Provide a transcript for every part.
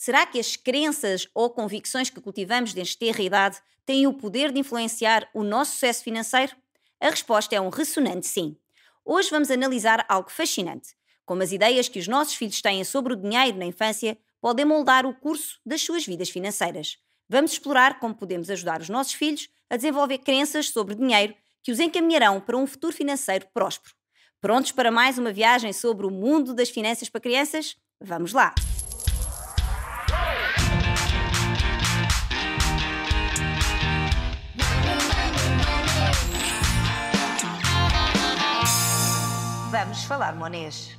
Será que as crenças ou convicções que cultivamos desde ter idade têm o poder de influenciar o nosso sucesso financeiro? A resposta é um ressonante sim. Hoje vamos analisar algo fascinante, como as ideias que os nossos filhos têm sobre o dinheiro na infância podem moldar o curso das suas vidas financeiras. Vamos explorar como podemos ajudar os nossos filhos a desenvolver crenças sobre dinheiro que os encaminharão para um futuro financeiro próspero. Prontos para mais uma viagem sobre o mundo das finanças para crianças? Vamos lá! Vamos falar monês.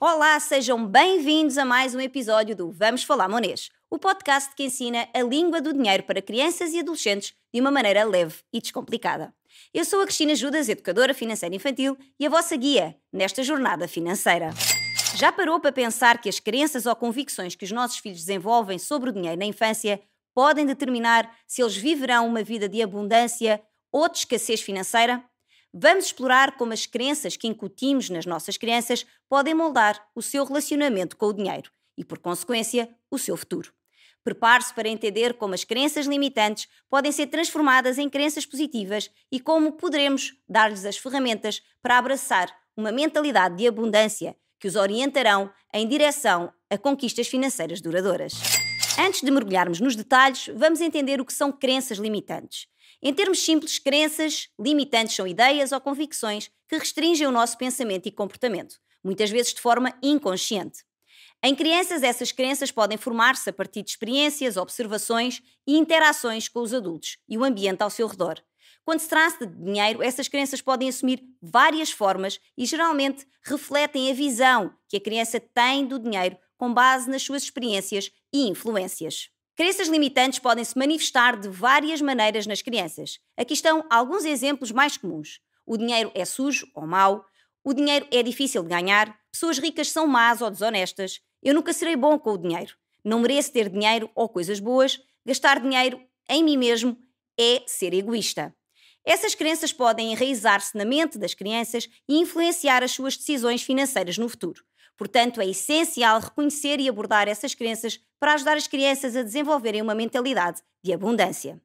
Olá, sejam bem-vindos a mais um episódio do Vamos Falar Monês, o podcast que ensina a língua do dinheiro para crianças e adolescentes de uma maneira leve e descomplicada. Eu sou a Cristina Judas, educadora financeira infantil e a vossa guia nesta jornada financeira. Já parou para pensar que as crenças ou convicções que os nossos filhos desenvolvem sobre o dinheiro na infância podem determinar se eles viverão uma vida de abundância ou de escassez financeira? Vamos explorar como as crenças que incutimos nas nossas crianças podem moldar o seu relacionamento com o dinheiro e, por consequência, o seu futuro. Prepare-se para entender como as crenças limitantes podem ser transformadas em crenças positivas e como poderemos dar-lhes as ferramentas para abraçar uma mentalidade de abundância que os orientarão em direção a conquistas financeiras duradouras. Antes de mergulharmos nos detalhes, vamos entender o que são crenças limitantes. Em termos simples, crenças limitantes são ideias ou convicções que restringem o nosso pensamento e comportamento, muitas vezes de forma inconsciente. Em crianças, essas crenças podem formar-se a partir de experiências, observações e interações com os adultos e o ambiente ao seu redor. Quando se trata de dinheiro, essas crenças podem assumir várias formas e geralmente refletem a visão que a criança tem do dinheiro com base nas suas experiências e influências. Crenças limitantes podem se manifestar de várias maneiras nas crianças. Aqui estão alguns exemplos mais comuns. O dinheiro é sujo ou mau, o dinheiro é difícil de ganhar, pessoas ricas são más ou desonestas, eu nunca serei bom com o dinheiro, não mereço ter dinheiro ou coisas boas, gastar dinheiro em mim mesmo é ser egoísta. Essas crenças podem enraizar-se na mente das crianças e influenciar as suas decisões financeiras no futuro. Portanto, é essencial reconhecer e abordar essas crenças para ajudar as crianças a desenvolverem uma mentalidade de abundância.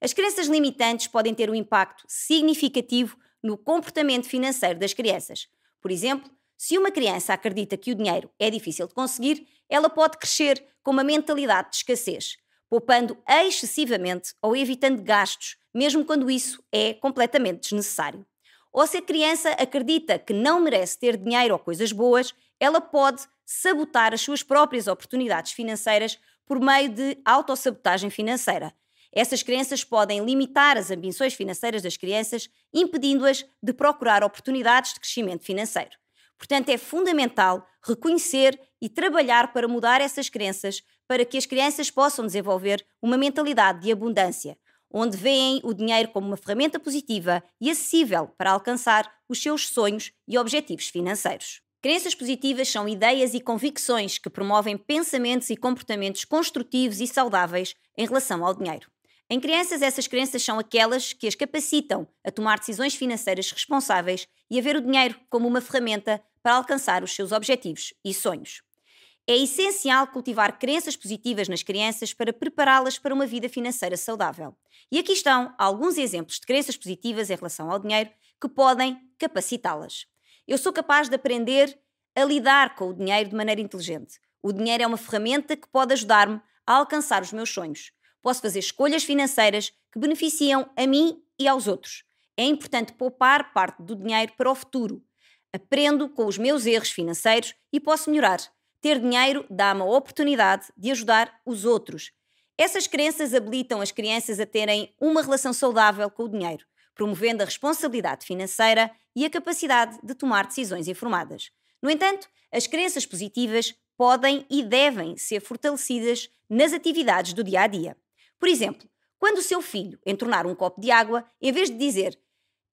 As crenças limitantes podem ter um impacto significativo no comportamento financeiro das crianças. Por exemplo, se uma criança acredita que o dinheiro é difícil de conseguir, ela pode crescer com uma mentalidade de escassez, poupando excessivamente ou evitando gastos, mesmo quando isso é completamente desnecessário. Ou se a criança acredita que não merece ter dinheiro ou coisas boas, ela pode sabotar as suas próprias oportunidades financeiras por meio de autossabotagem financeira. Essas crenças podem limitar as ambições financeiras das crianças, impedindo-as de procurar oportunidades de crescimento financeiro. Portanto, é fundamental reconhecer e trabalhar para mudar essas crenças para que as crianças possam desenvolver uma mentalidade de abundância, onde veem o dinheiro como uma ferramenta positiva e acessível para alcançar os seus sonhos e objetivos financeiros. Crenças positivas são ideias e convicções que promovem pensamentos e comportamentos construtivos e saudáveis em relação ao dinheiro. Em crianças, essas crenças são aquelas que as capacitam a tomar decisões financeiras responsáveis e a ver o dinheiro como uma ferramenta para alcançar os seus objetivos e sonhos. É essencial cultivar crenças positivas nas crianças para prepará-las para uma vida financeira saudável. E aqui estão alguns exemplos de crenças positivas em relação ao dinheiro que podem capacitá-las. Eu sou capaz de aprender a lidar com o dinheiro de maneira inteligente. O dinheiro é uma ferramenta que pode ajudar-me a alcançar os meus sonhos. Posso fazer escolhas financeiras que beneficiam a mim e aos outros. É importante poupar parte do dinheiro para o futuro. Aprendo com os meus erros financeiros e posso melhorar. Ter dinheiro dá-me a oportunidade de ajudar os outros. Essas crenças habilitam as crianças a terem uma relação saudável com o dinheiro, promovendo a responsabilidade financeira e a capacidade de tomar decisões informadas. No entanto, as crenças positivas podem e devem ser fortalecidas nas atividades do dia a dia. Por exemplo, quando o seu filho entornar um copo de água, em vez de dizer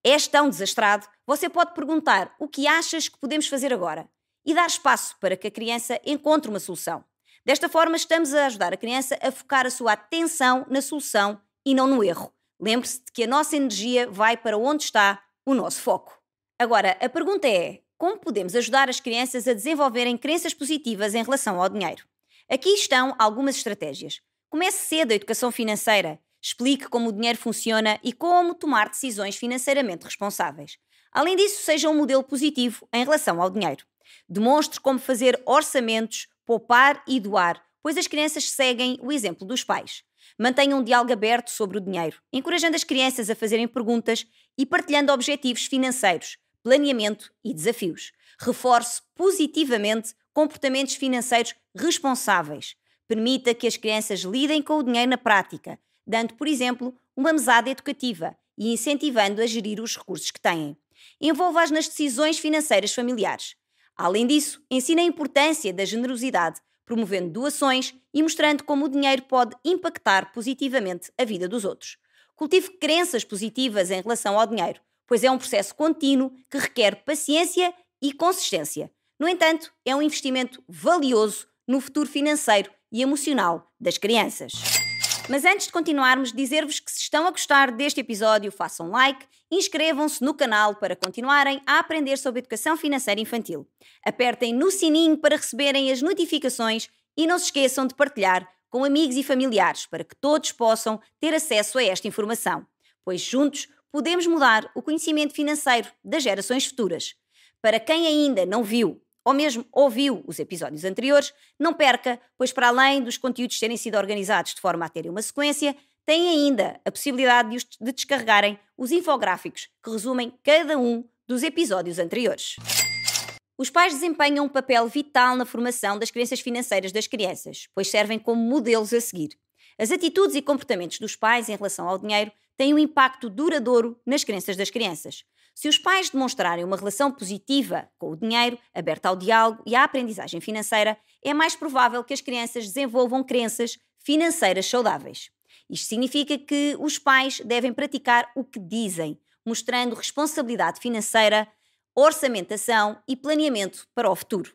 és tão desastrado, você pode perguntar o que achas que podemos fazer agora? e dar espaço para que a criança encontre uma solução. Desta forma, estamos a ajudar a criança a focar a sua atenção na solução e não no erro. Lembre-se de que a nossa energia vai para onde está o nosso foco. Agora, a pergunta é: como podemos ajudar as crianças a desenvolverem crenças positivas em relação ao dinheiro? Aqui estão algumas estratégias. Comece cedo a educação financeira. Explique como o dinheiro funciona e como tomar decisões financeiramente responsáveis. Além disso, seja um modelo positivo em relação ao dinheiro. Demonstre como fazer orçamentos, poupar e doar, pois as crianças seguem o exemplo dos pais. Mantenha um diálogo aberto sobre o dinheiro, encorajando as crianças a fazerem perguntas e partilhando objetivos financeiros, planeamento e desafios. Reforce positivamente comportamentos financeiros responsáveis. Permita que as crianças lidem com o dinheiro na prática, dando, por exemplo, uma mesada educativa e incentivando a gerir os recursos que têm. Envolva-as nas decisões financeiras familiares. Além disso, ensina a importância da generosidade, promovendo doações e mostrando como o dinheiro pode impactar positivamente a vida dos outros. Cultive crenças positivas em relação ao dinheiro, pois é um processo contínuo que requer paciência e consistência. No entanto, é um investimento valioso no futuro financeiro e emocional das crianças. Mas antes de continuarmos, dizer-vos que se estão a gostar deste episódio, façam like, inscrevam-se no canal para continuarem a aprender sobre educação financeira infantil. Apertem no sininho para receberem as notificações e não se esqueçam de partilhar com amigos e familiares para que todos possam ter acesso a esta informação, pois juntos podemos mudar o conhecimento financeiro das gerações futuras. Para quem ainda não viu ou mesmo ouviu os episódios anteriores, não perca, pois para além dos conteúdos terem sido organizados de forma a terem uma sequência, tem ainda a possibilidade de, de descarregarem os infográficos que resumem cada um dos episódios anteriores. Os pais desempenham um papel vital na formação das crenças financeiras das crianças, pois servem como modelos a seguir. As atitudes e comportamentos dos pais em relação ao dinheiro têm um impacto duradouro nas crenças das crianças. Se os pais demonstrarem uma relação positiva com o dinheiro, aberta ao diálogo e à aprendizagem financeira, é mais provável que as crianças desenvolvam crenças financeiras saudáveis. Isto significa que os pais devem praticar o que dizem, mostrando responsabilidade financeira, orçamentação e planeamento para o futuro.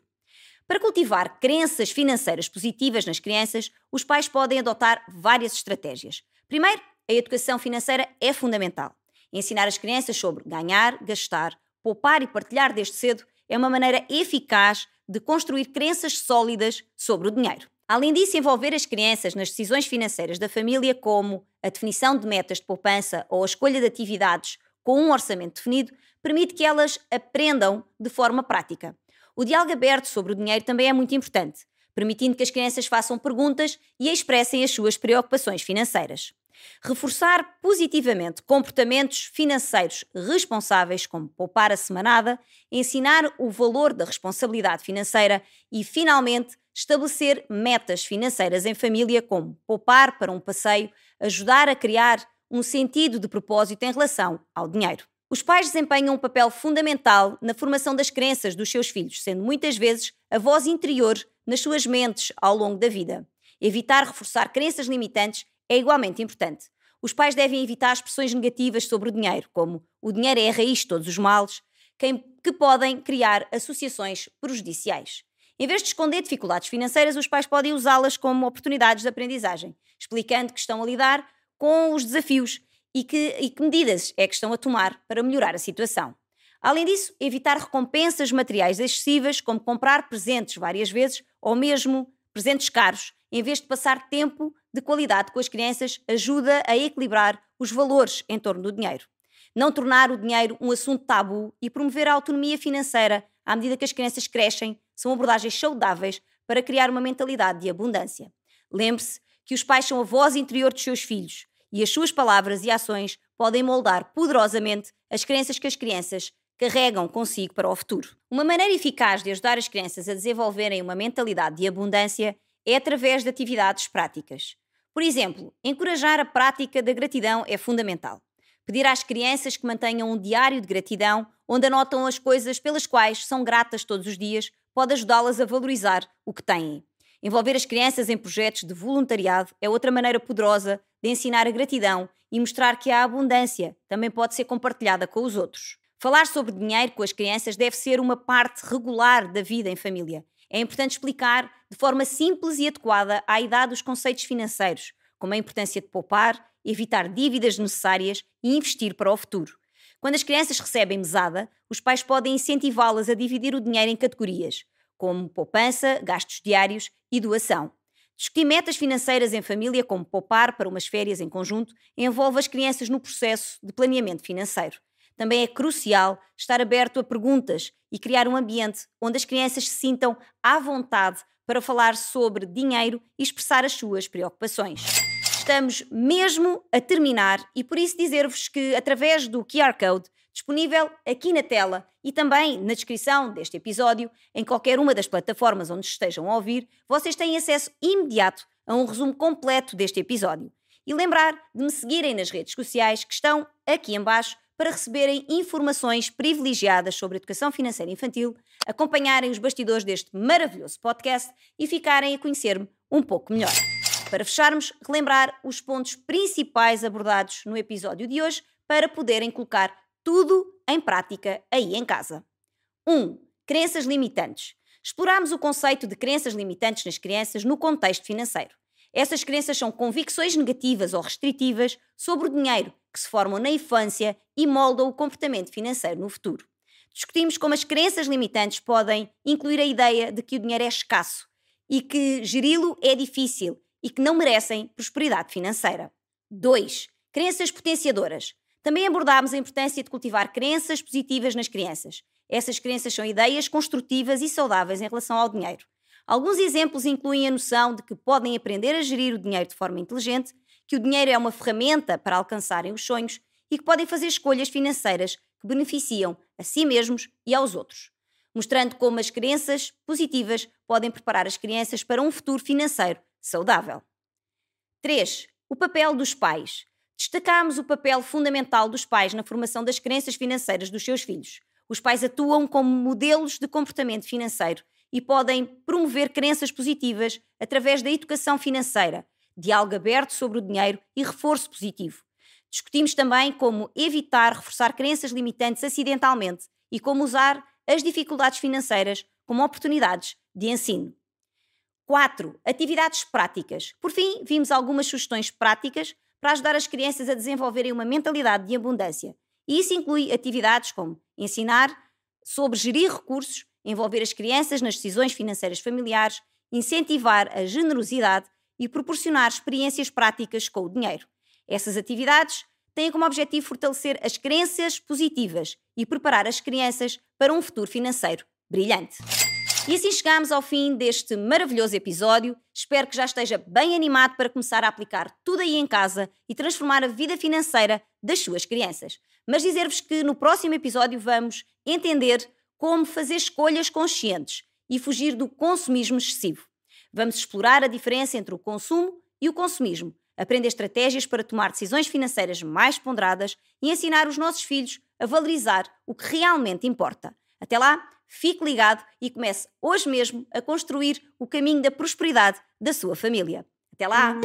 Para cultivar crenças financeiras positivas nas crianças, os pais podem adotar várias estratégias. Primeiro, a educação financeira é fundamental. Ensinar as crianças sobre ganhar, gastar, poupar e partilhar desde cedo é uma maneira eficaz de construir crenças sólidas sobre o dinheiro. Além disso, envolver as crianças nas decisões financeiras da família, como a definição de metas de poupança ou a escolha de atividades com um orçamento definido, permite que elas aprendam de forma prática. O diálogo aberto sobre o dinheiro também é muito importante, permitindo que as crianças façam perguntas e expressem as suas preocupações financeiras. Reforçar positivamente comportamentos financeiros responsáveis, como poupar a semanada, ensinar o valor da responsabilidade financeira e, finalmente, estabelecer metas financeiras em família, como poupar para um passeio, ajudar a criar um sentido de propósito em relação ao dinheiro. Os pais desempenham um papel fundamental na formação das crenças dos seus filhos, sendo muitas vezes a voz interior nas suas mentes ao longo da vida. Evitar reforçar crenças limitantes é igualmente importante. Os pais devem evitar expressões negativas sobre o dinheiro, como o dinheiro é a raiz de todos os males, que podem criar associações prejudiciais. Em vez de esconder dificuldades financeiras, os pais podem usá-las como oportunidades de aprendizagem, explicando que estão a lidar com os desafios e que, e que medidas é que estão a tomar para melhorar a situação. Além disso, evitar recompensas materiais excessivas, como comprar presentes várias vezes ou mesmo presentes caros, em vez de passar tempo de qualidade com as crianças, ajuda a equilibrar os valores em torno do dinheiro. Não tornar o dinheiro um assunto tabu e promover a autonomia financeira à medida que as crianças crescem são abordagens saudáveis para criar uma mentalidade de abundância. Lembre-se que os pais são a voz interior dos seus filhos e as suas palavras e ações podem moldar poderosamente as crenças que as crianças carregam consigo para o futuro. Uma maneira eficaz de ajudar as crianças a desenvolverem uma mentalidade de abundância é através de atividades práticas. Por exemplo, encorajar a prática da gratidão é fundamental. Pedir às crianças que mantenham um diário de gratidão, onde anotam as coisas pelas quais são gratas todos os dias, pode ajudá-las a valorizar o que têm. Envolver as crianças em projetos de voluntariado é outra maneira poderosa de ensinar a gratidão e mostrar que a abundância também pode ser compartilhada com os outros. Falar sobre dinheiro com as crianças deve ser uma parte regular da vida em família é importante explicar de forma simples e adequada à idade os conceitos financeiros, como a importância de poupar, evitar dívidas necessárias e investir para o futuro. Quando as crianças recebem mesada, os pais podem incentivá-las a dividir o dinheiro em categorias, como poupança, gastos diários e doação. Discutir metas financeiras em família, como poupar para umas férias em conjunto, envolve as crianças no processo de planeamento financeiro. Também é crucial estar aberto a perguntas e criar um ambiente onde as crianças se sintam à vontade para falar sobre dinheiro e expressar as suas preocupações. Estamos mesmo a terminar e por isso dizer-vos que, através do QR Code, disponível aqui na tela e também na descrição deste episódio, em qualquer uma das plataformas onde estejam a ouvir, vocês têm acesso imediato a um resumo completo deste episódio. E lembrar de me seguirem nas redes sociais que estão aqui embaixo para receberem informações privilegiadas sobre educação financeira infantil, acompanharem os bastidores deste maravilhoso podcast e ficarem a conhecer-me um pouco melhor. Para fecharmos, relembrar os pontos principais abordados no episódio de hoje para poderem colocar tudo em prática aí em casa. 1. Um, crenças limitantes. Exploramos o conceito de crenças limitantes nas crianças no contexto financeiro. Essas crenças são convicções negativas ou restritivas sobre o dinheiro que se formam na infância e moldam o comportamento financeiro no futuro. Discutimos como as crenças limitantes podem incluir a ideia de que o dinheiro é escasso e que geri-lo é difícil e que não merecem prosperidade financeira. 2. Crenças potenciadoras. Também abordámos a importância de cultivar crenças positivas nas crianças. Essas crenças são ideias construtivas e saudáveis em relação ao dinheiro. Alguns exemplos incluem a noção de que podem aprender a gerir o dinheiro de forma inteligente, que o dinheiro é uma ferramenta para alcançarem os sonhos e que podem fazer escolhas financeiras que beneficiam a si mesmos e aos outros, mostrando como as crenças positivas podem preparar as crianças para um futuro financeiro saudável. 3. O papel dos pais. Destacamos o papel fundamental dos pais na formação das crenças financeiras dos seus filhos. Os pais atuam como modelos de comportamento financeiro e podem promover crenças positivas através da educação financeira, diálogo aberto sobre o dinheiro e reforço positivo. Discutimos também como evitar reforçar crenças limitantes acidentalmente e como usar as dificuldades financeiras como oportunidades de ensino. 4. Atividades práticas. Por fim, vimos algumas sugestões práticas para ajudar as crianças a desenvolverem uma mentalidade de abundância. E isso inclui atividades como ensinar sobre gerir recursos, envolver as crianças nas decisões financeiras familiares, incentivar a generosidade e proporcionar experiências práticas com o dinheiro. Essas atividades têm como objetivo fortalecer as crenças positivas e preparar as crianças para um futuro financeiro brilhante. E assim chegamos ao fim deste maravilhoso episódio. Espero que já esteja bem animado para começar a aplicar tudo aí em casa e transformar a vida financeira das suas crianças. Mas dizer-vos que no próximo episódio vamos entender como fazer escolhas conscientes e fugir do consumismo excessivo. Vamos explorar a diferença entre o consumo e o consumismo, aprender estratégias para tomar decisões financeiras mais ponderadas e ensinar os nossos filhos a valorizar o que realmente importa. Até lá, fique ligado e comece hoje mesmo a construir o caminho da prosperidade da sua família. Até lá!